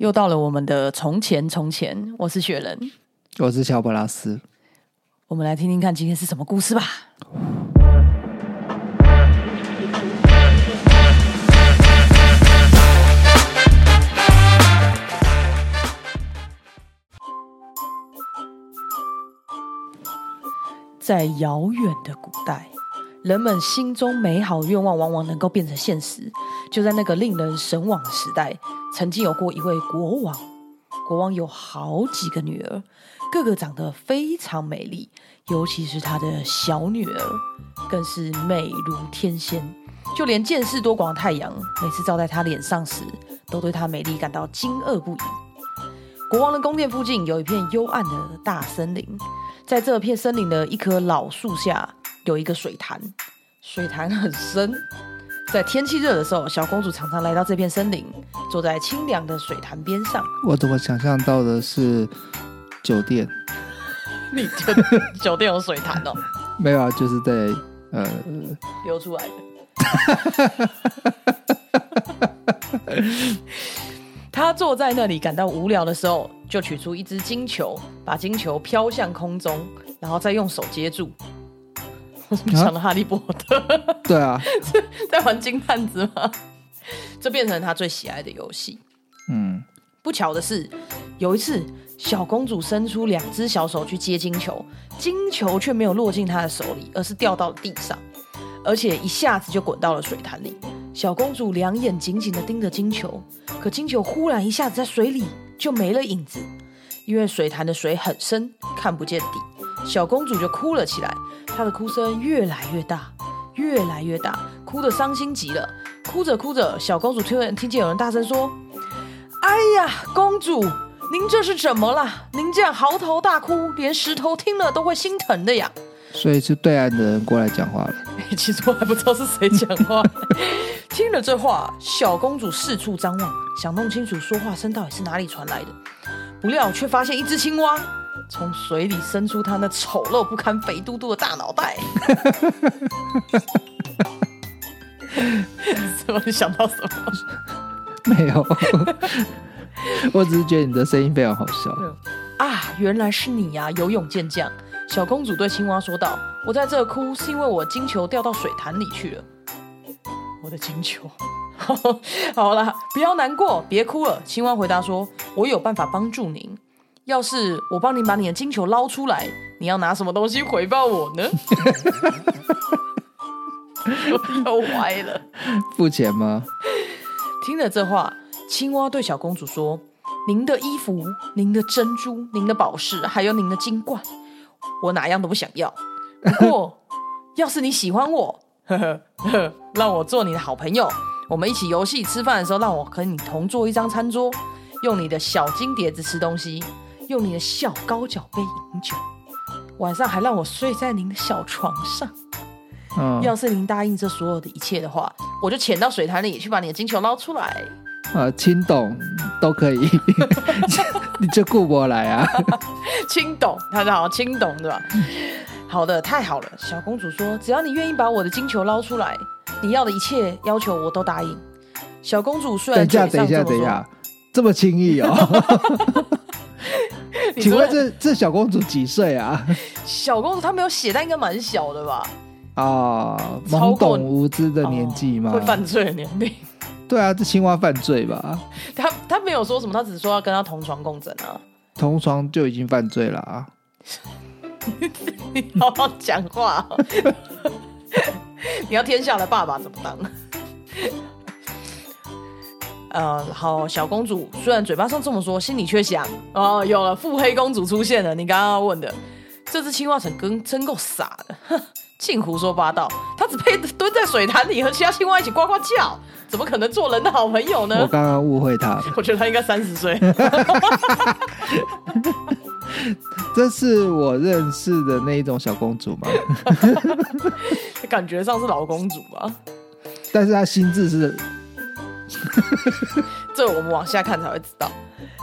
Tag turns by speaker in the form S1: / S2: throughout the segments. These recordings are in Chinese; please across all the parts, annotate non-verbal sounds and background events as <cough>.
S1: 又到了我们的从前从前，我是雪人，
S2: 我是乔布拉斯。
S1: 我们来听听看今天是什么故事吧。在遥远的古代，人们心中美好愿望往往能够变成现实。就在那个令人神往的时代，曾经有过一位国王。国王有好几个女儿，个个长得非常美丽，尤其是他的小女儿，更是美如天仙。就连见识多广的太阳，每次照在她脸上时，都对她美丽感到惊愕不已。国王的宫殿附近有一片幽暗的大森林，在这片森林的一棵老树下，有一个水潭，水潭很深。在天气热的时候，小公主常常来到这片森林，坐在清凉的水潭边上。
S2: 我怎么想象到的是酒店？
S1: 你就酒店有水潭哦？<laughs>
S2: 没有啊，就是在呃
S1: 流出来的。<laughs> 他坐在那里感到无聊的时候，就取出一只金球，把金球飘向空中，然后再用手接住。我怎么想到哈利波特？<laughs>
S2: 对啊，<laughs>
S1: 在玩金探子吗？这变成他最喜爱的游戏。嗯，不巧的是，有一次小公主伸出两只小手去接金球，金球却没有落进她的手里，而是掉到了地上，而且一下子就滚到了水潭里。小公主两眼紧紧的盯着金球，可金球忽然一下子在水里就没了影子，因为水潭的水很深，看不见底。小公主就哭了起来，她的哭声越来越大，越来越大，哭得伤心极了。哭着哭着，小公主突然听见有人大声说：“哎呀，公主，您这是怎么了？您这样嚎啕大哭，连石头听了都会心疼的呀！”
S2: 所以是对岸的人过来讲话了。<laughs>
S1: 其实我还不知道是谁讲话。<laughs> 听了这话，小公主四处张望，想弄清楚说话声到底是哪里传来的，不料却发现一只青蛙。从水里伸出他那丑陋不堪、肥嘟嘟的大脑袋，<laughs> 怎么？你想到什么？
S2: 没有，我只是觉得你的声音非常好笑。
S1: 啊，原来是你呀，游泳健将！小公主对青蛙说道：“我在这哭，是因为我金球掉到水潭里去了。我的金球，<laughs> 好了，不要难过，别哭了。”青蛙回答说：“我有办法帮助您。”要是我帮你把你的金球捞出来，你要拿什么东西回报我呢？<laughs> 又歪了，
S2: 付钱吗？
S1: 听了这话，青蛙对小公主说：“您的衣服、您的珍珠、您的宝石，还有您的金冠，我哪样都不想要。不过，<laughs> 要是你喜欢我，呵呵呵，让我做你的好朋友，我们一起游戏、吃饭的时候，让我和你同坐一张餐桌，用你的小金碟子吃东西。”用你的小高脚杯饮酒，晚上还让我睡在您的小床上。嗯，要是您答应这所有的一切的话，我就潜到水潭里去把你的金球捞出来。
S2: 啊，青董都可以，<laughs> 你就顾我来啊。<laughs>
S1: 青董，他好，青董对吧？好的，太好了。小公主说：“只要你愿意把我的金球捞出来，你要的一切要求我都答应。”小公主虽然
S2: 等一下，等一下，等一下，这么轻易哦。<laughs> <laughs> 请问这这小公主几岁啊？
S1: 小公主她没有写，但应该蛮小的吧？
S2: 啊，懵懂无知的年纪吗？
S1: 会犯罪的年龄？
S2: 对啊，这青蛙犯罪吧？
S1: 他他没有说什么，他只是说要跟他同床共枕啊。
S2: 同床就已经犯罪了啊！<laughs>
S1: 你好好讲话，<laughs> 你要天下的爸爸怎么当？呃，好，小公主虽然嘴巴上这么说，心里却想：哦，有了，腹黑公主出现了。你刚刚问的，这只青蛙真跟真够傻的，哼，净胡说八道。它只配蹲在水潭里和其他青蛙一起呱呱叫，怎么可能做人的好朋友呢？
S2: 我刚刚误会他，<laughs>
S1: 我觉得他应该三十岁。<laughs>
S2: 这是我认识的那一种小公主吗？<laughs>
S1: 感觉上是老公主吧，
S2: 但是她心智是。<laughs>
S1: 这我们往下看才会知道。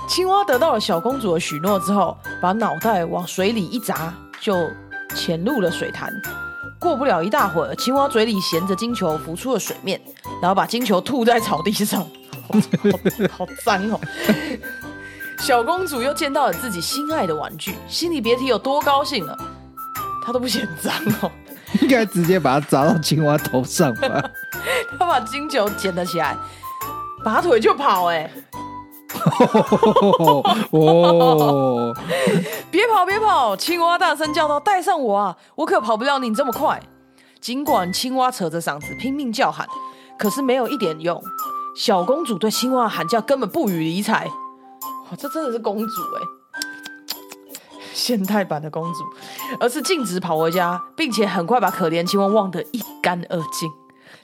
S1: 青蛙得到了小公主的许诺之后，把脑袋往水里一砸，就潜入了水潭。过不了一大会儿，青蛙嘴里衔着金球浮出了水面，然后把金球吐在草地上，好脏哦！小公主又见到了自己心爱的玩具，心里别提有多高兴了。她都不嫌脏哦，<laughs>
S2: 应该直接把它砸到青蛙头上吧。<laughs>
S1: 她把金球捡了起来，拔腿就跑。哎，<laughs> 哦，别跑别跑！青蛙大声叫道：“带上我啊，我可跑不了你这么快。”尽管青蛙扯着嗓子拼命叫喊，可是没有一点用。小公主对青蛙喊叫根本不予理睬。哇，这真的是公主哎，现代版的公主，而是径直跑回家，并且很快把可怜青蛙忘得一干二净。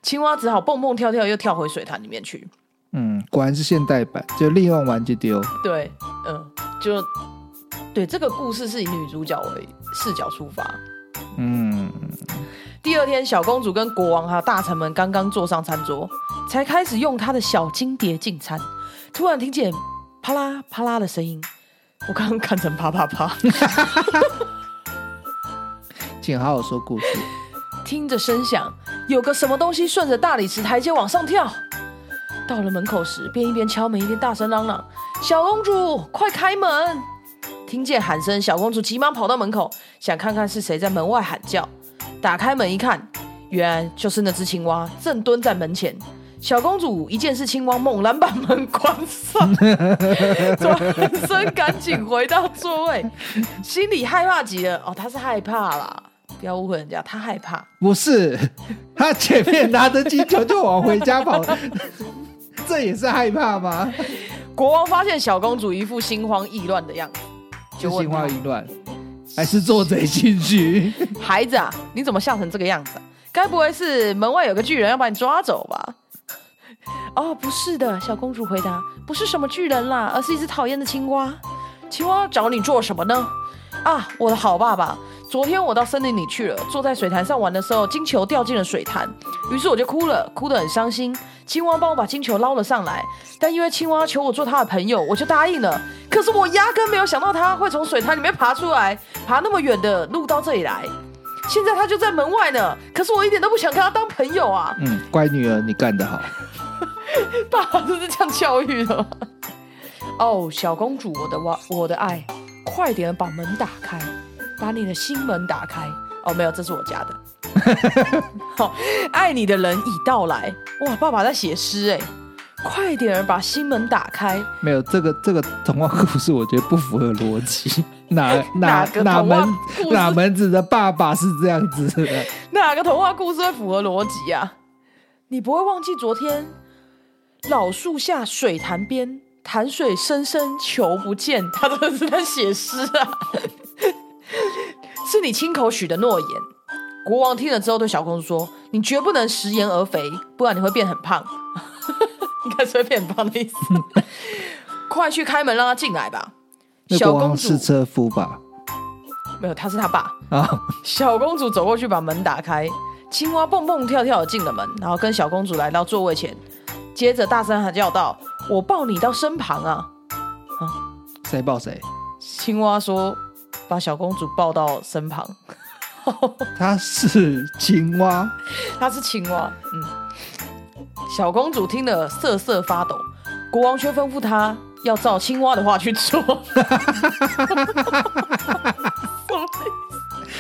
S1: 青蛙只好蹦蹦跳跳，又跳回水潭里面去。
S2: 嗯，果然是现代版，就利用完就丢。
S1: 对，嗯，就对，这个故事是以女主角为视角出发。嗯。第二天，小公主跟国王还有大臣们刚刚坐上餐桌，才开始用她的小金碟进餐。突然听见啪啦啪啦的声音，我刚刚看成啪啪啪。<laughs>
S2: 请好好说故事。
S1: 听着声响，有个什么东西顺着大理石台阶往上跳。到了门口时，便一边敲门一边大声嚷嚷：“小公主，快开门！”听见喊声，小公主急忙跑到门口，想看看是谁在门外喊叫。打开门一看，原来就是那只青蛙正蹲在门前。小公主一见是青蛙，猛然把门关上，<laughs> 转身赶紧回到座位，心里害怕极了。哦，她是害怕啦，不要误会人家，她害怕。
S2: 不是，她前面拿着金球就往回家跑，这也是害怕吗？<laughs>
S1: 国王发现小公主一副心慌意乱的样子，
S2: 就心慌意乱。还是做贼心虚，<laughs>
S1: 孩子啊，你怎么吓成这个样子？该不会是门外有个巨人要把你抓走吧？<laughs> 哦，不是的，小公主回答，不是什么巨人啦，而是一只讨厌的青蛙。青蛙找你做什么呢？啊，我的好爸爸，昨天我到森林里去了，坐在水潭上玩的时候，金球掉进了水潭，于是我就哭了，哭得很伤心。青蛙帮我把金球捞了上来，但因为青蛙求我做他的朋友，我就答应了。可是我压根没有想到他会从水潭里面爬出来，爬那么远的路到这里来。现在他就在门外呢，可是我一点都不想跟他当朋友啊。
S2: 嗯，乖女儿，你干得好。<laughs>
S1: 爸爸就是这样教育的。哦，小公主，我的哇，我的爱，快点把门打开，把你的心门打开。哦，没有，这是我家的。<laughs> 好，爱你的人已到来。哇，爸爸在写诗哎，快点把心门打开。
S2: 没有这个这个童话故事，我觉得不符合逻辑。<laughs> 哪哪哪门哪门子的爸爸是这样子的？
S1: 哪个童话故事会符合逻辑啊？你不会忘记昨天老树下水潭边，潭水深深求不见。他真的是在写诗啊，是你亲口许的诺言。国王听了之后，对小公主说：“你绝不能食言而肥，不然你会变很胖。<laughs> 应该是会变胖的意思。<laughs> 快去开门，让他进来吧。”
S2: 小公主是车夫吧？
S1: 没有，他是他爸啊。小公主走过去，把门打开，青蛙蹦蹦跳跳的进了门，然后跟小公主来到座位前，接着大声喊叫道：“我抱你到身旁啊！”
S2: 啊，谁抱谁？
S1: 青蛙说：“把小公主抱到身旁。<laughs> ”
S2: 她是青蛙，<laughs>
S1: 她是青蛙。嗯，小公主听得瑟瑟发抖，国王却吩咐她要照青蛙的话去做。<laughs>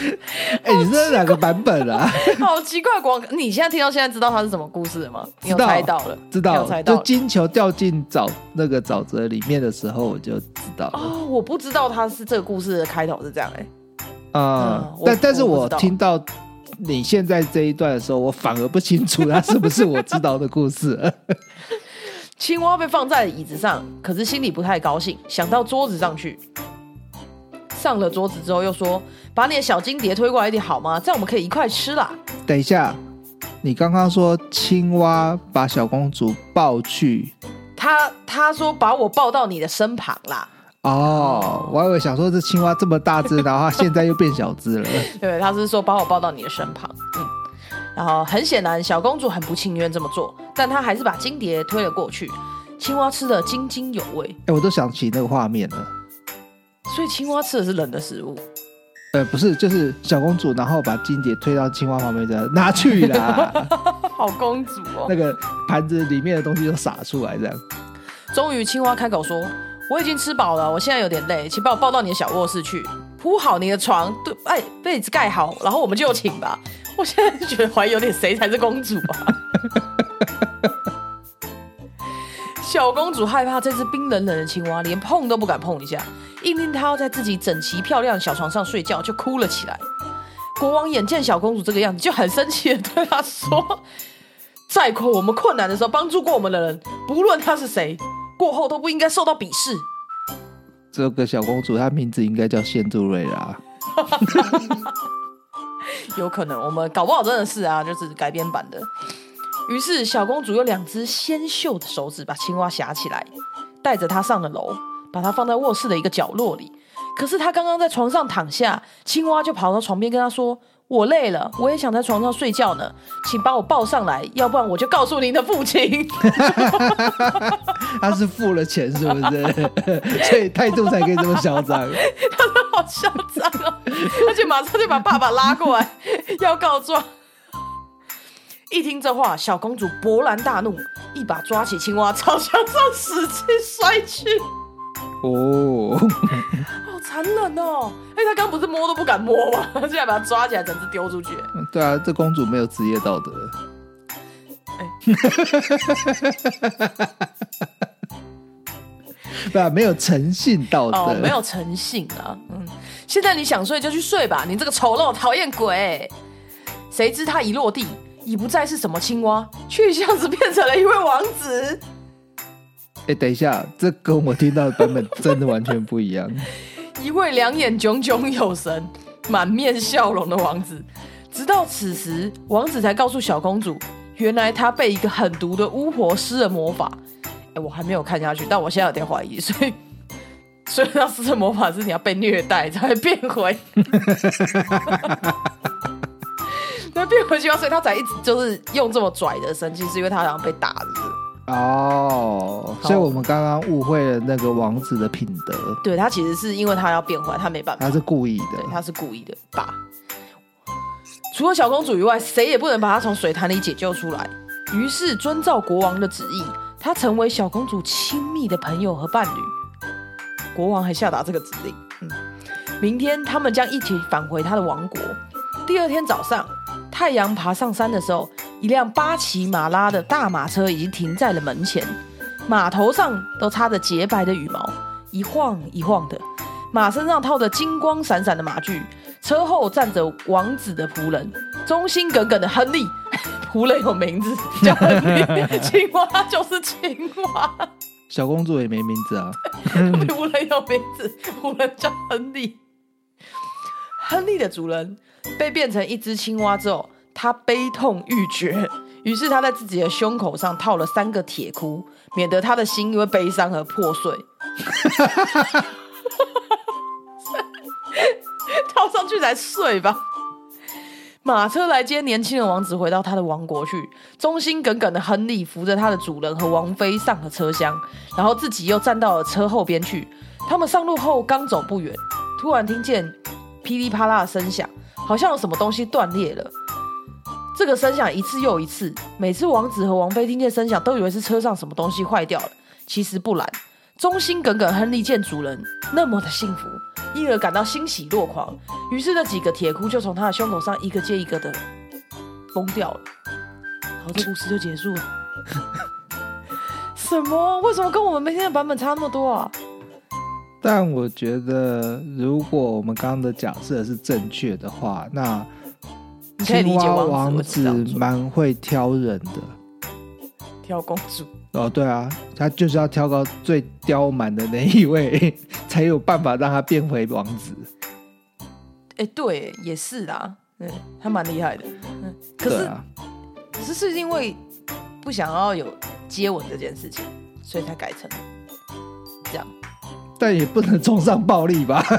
S1: <laughs>
S2: 哎，你这是哪个版本啊？
S1: 好奇怪，广，你现在听到现在知道它是什么故事了吗？你有猜到了，
S2: 知道，猜到就金球掉进沼那个沼泽里面的时候，我就知道。哦，
S1: 我不知道它是这个故事的开头是这样哎。
S2: 啊，但但是我听到你现在这一段的时候，我反而不清楚它是不是我知道的故事。<laughs>
S1: 青蛙被放在椅子上，可是心里不太高兴，想到桌子上去。上了桌子之后，又说：“把你的小金碟推过来一点好吗？这样我们可以一块吃啦。”
S2: 等一下，你刚刚说青蛙把小公主抱去，
S1: 他他说把我抱到你的身旁啦。
S2: 哦，我还以为想说这青蛙这么大只，然后它现在又变小只了。<laughs>
S1: 对，他是说把我抱到你的身旁，嗯，然后很显然小公主很不情愿这么做，但她还是把金蝶推了过去。青蛙吃的津津有味，
S2: 哎，我都想起那个画面了。
S1: 所以青蛙吃的是冷的食物？
S2: 呃，不是，就是小公主，然后把金蝶推到青蛙旁边的拿去啦。<laughs>
S1: 好公主哦，
S2: 那个盘子里面的东西都洒出来，这样。
S1: 终于青蛙开口说。我已经吃饱了，我现在有点累，请把我抱到你的小卧室去，铺好你的床，对，哎，被子盖好，然后我们就请吧。我现在觉得怀疑有点谁才是公主啊？<laughs> 小公主害怕这只冰冷冷的青蛙，连碰都不敢碰一下，硬令她要在自己整齐漂亮的小床上睡觉，就哭了起来。国王眼见小公主这个样子，就很生气的对她说：“在过我们困难的时候帮助过我们的人，不论他是谁，<laughs> 过后都不应该受到鄙视。”
S2: 这个小公主她名字应该叫仙杜瑞拉。<laughs>
S1: 有可能，我们搞不好真的是啊，就是改编版的。于是小公主用两只纤秀的手指把青蛙夹起来，带着它上了楼，把它放在卧室的一个角落里。可是她刚刚在床上躺下，青蛙就跑到床边跟她说：“我累了，我也想在床上睡觉呢，请把我抱上来，要不然我就告诉您的父亲。”
S2: 他是付了钱是不是？所以态度才可以这么嚣张。<laughs>
S1: 他好嚣张啊！而且马上就把爸爸拉过来要告状。一听这话，小公主勃然大怒，一把抓起青蛙朝墙上使劲摔去。哦，<laughs> 好残忍哦！哎，他刚不是摸都不敢摸吗？<laughs> 现在把他抓起来，整只丢出去。
S2: 对啊，这公主没有职业道德。哎，<laughs> 对啊，没有诚信道德，
S1: 没有诚信啊。嗯，现在你想睡就去睡吧，你这个丑陋讨厌鬼！谁知他一落地，已不再是什么青蛙，却像是变成了一位王子。
S2: 哎，等一下，这跟我听到的版本真的完全不一样。<laughs>
S1: 一位两眼炯炯有神、满面笑容的王子，直到此时，王子才告诉小公主，原来他被一个狠毒的巫婆施了魔法。哎，我还没有看下去，但我现在有点怀疑，所以，<laughs> 所以要施的魔法是你要被虐待才会变回。<laughs> 那变回去所以他才一直就是用这么拽的生气，是因为他好像被打了。
S2: 哦，所以我们刚刚误会了那个王子的品德。
S1: 对他其实是因为他要变坏，他没办法，
S2: 他是故意的，
S1: 对，他是故意的。爸，除了小公主以外，谁也不能把他从水潭里解救出来。于是遵照国王的旨意，他成为小公主亲密的朋友和伴侣。国王还下达这个指令：嗯，明天他们将一起返回他的王国。第二天早上，太阳爬上山的时候。一辆八骑马拉的大马车已经停在了门前，马头上都插着洁白的羽毛，一晃一晃的。马身上套着金光闪闪的马具，车后站着王子的仆人，忠心耿耿的亨利。<laughs> 仆人有名字叫亨利，青蛙就是青蛙。
S2: 小公主也没名字啊。<laughs> <laughs>
S1: 仆人有名字，仆人叫亨利。亨利的主人被变成一只青蛙之后。他悲痛欲绝，于是他在自己的胸口上套了三个铁箍，免得他的心因为悲伤而破碎。<laughs> 套上去才睡吧。马车来接年轻的王子回到他的王国去。忠心耿耿的亨利扶着他的主人和王妃上了车厢，然后自己又站到了车后边去。他们上路后刚走不远，突然听见噼里啪啦的声响，好像有什么东西断裂了。这个声响一次又一次，每次王子和王妃听见声响，都以为是车上什么东西坏掉了。其实不然，忠心耿耿亨利见主人那么的幸福，因而感到欣喜若狂。于是那几个铁箍就从他的胸口上一个接一个的崩掉了。然后，这故事就结束了。什么？为什么跟我们每天的版本差那么多啊？
S2: 但我觉得，如果我们刚刚的假设是正确的话，那。青蛙王子蛮会挑人的，
S1: 挑公主。
S2: 哦，对啊，他就是要挑个最刁蛮的那一位，才有办法让他变回王子。
S1: 哎，对，也是啦，嗯，他蛮厉害的，嗯，可是，可是是因为不想要有接吻这件事情，所以才改成这样。
S2: 但也不能崇尚暴力吧？<laughs>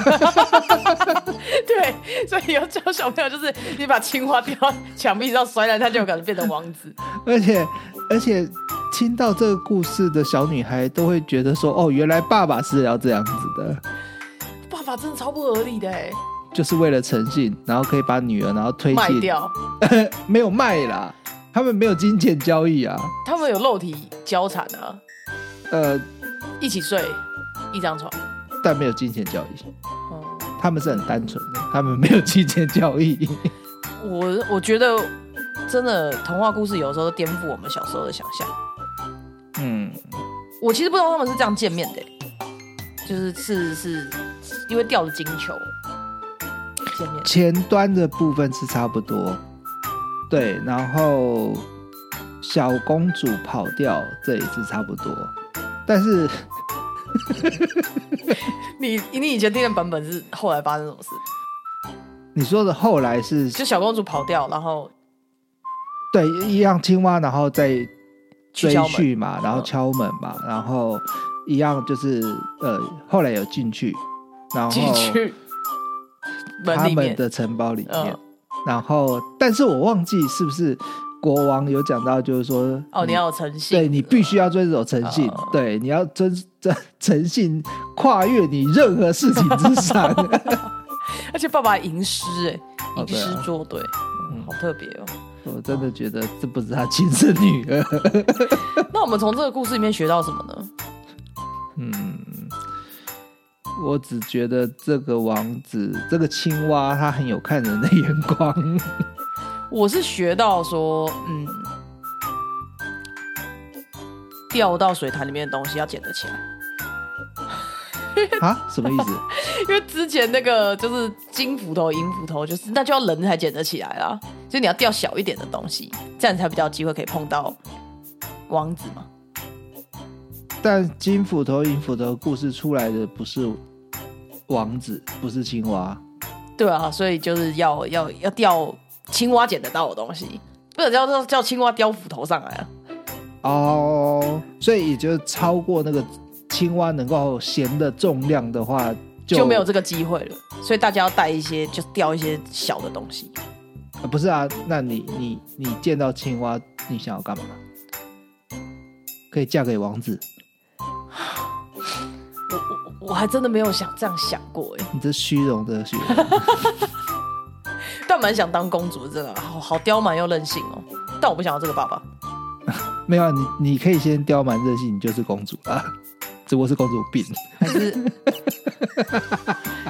S1: 对，所以要教小朋友，就是你把青蛙丢到墙壁上摔烂，他就有可能变成王子。
S2: 而且，而且听到这个故事的小女孩都会觉得说：“哦，原来爸爸是要这样子的。”
S1: 爸爸真的超不合理的哎！
S2: 就是为了诚信，然后可以把女儿然后推
S1: 卖掉，<laughs>
S2: 没有卖啦，他们没有金钱交易啊，
S1: 他们有肉体交缠啊，呃，一起睡。一张床，
S2: 但没有金钱交易。哦，他们是很单纯的，他们没有金钱交易。<laughs>
S1: 我我觉得真的童话故事有时候颠覆我们小时候的想象。嗯，我其实不知道他们是这样见面的，就是是是因为掉了金球见面。
S2: 前端的部分是差不多，对，然后小公主跑掉这也是差不多，但是 <laughs>
S1: 你你以前听的版本是后来发生什么事？
S2: 你说的后来是
S1: 就小公主跑掉，然后
S2: 对一样青蛙，然后再追去嘛，然后敲门嘛，然后一样就是呃后来有进去，然后
S1: 进去
S2: 他们的城堡里面，然后但是我忘记是不是国王有讲到，就是说
S1: 哦你要有诚信，
S2: 对你必须要遵守诚信，对你要遵遵诚信跨越你任何事情之上。<laughs>
S1: 而且爸爸吟诗哎，吟诗作对，好特别哦！
S2: 我真的觉得这不是他亲生女儿。<laughs>
S1: 那我们从这个故事里面学到什么呢？
S2: 嗯，我只觉得这个王子，这个青蛙，他很有看人的眼光。
S1: 我是学到说，嗯，掉到水潭里面的东西要捡得起来。
S2: 啊，什么意思？<laughs>
S1: 因为之前那个就是金斧头、银斧头，就是那就要人才捡得起来啦。所以你要掉小一点的东西，这样才比较机会可以碰到王子嘛。
S2: 但金斧头、银斧头故事出来的不是王子，不是青蛙。
S1: 对啊，所以就是要要要掉青蛙捡得到的东西，不能叫叫青蛙叼斧头上来啊。
S2: 哦，所以也就超过那个。青蛙能够衔的重量的话，
S1: 就没有这个机会了。所以大家要带一些，就掉一些小的东西。
S2: 啊，不是啊，那你你你见到青蛙，你想要干嘛？可以嫁给王子？
S1: 我我我还真的没有想这样想过哎。
S2: 你这虚荣的虚荣。<laughs>
S1: 但蛮想当公主，真的好好刁蛮又任性哦。但我不想要这个爸爸。<laughs>
S2: 没有，你你可以先刁蛮任性，你就是公主啊。<laughs> 只不过是公主病，
S1: 还是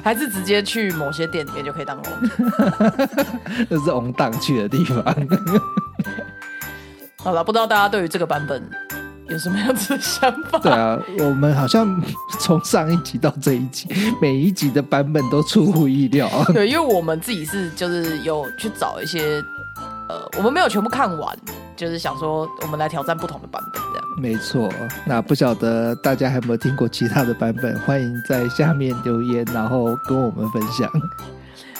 S1: 还是直接去某些店里面就可以当公主？<laughs>
S2: 那是红荡去的地方。
S1: 好了，不知道大家对于这个版本有什么样子的想法？
S2: 对啊，我们好像 <laughs> 从上一集到这一集，每一集的版本都出乎意料。
S1: 对，因为我们自己是就是有去找一些，呃，我们没有全部看完，就是想说我们来挑战不同的版本这样。
S2: 没错，那不晓得大家还有没有听过其他的版本？欢迎在下面留言，然后跟我们分享。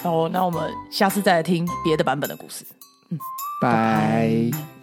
S1: 好，那我们下次再来听别的版本的故事。
S2: 嗯，拜。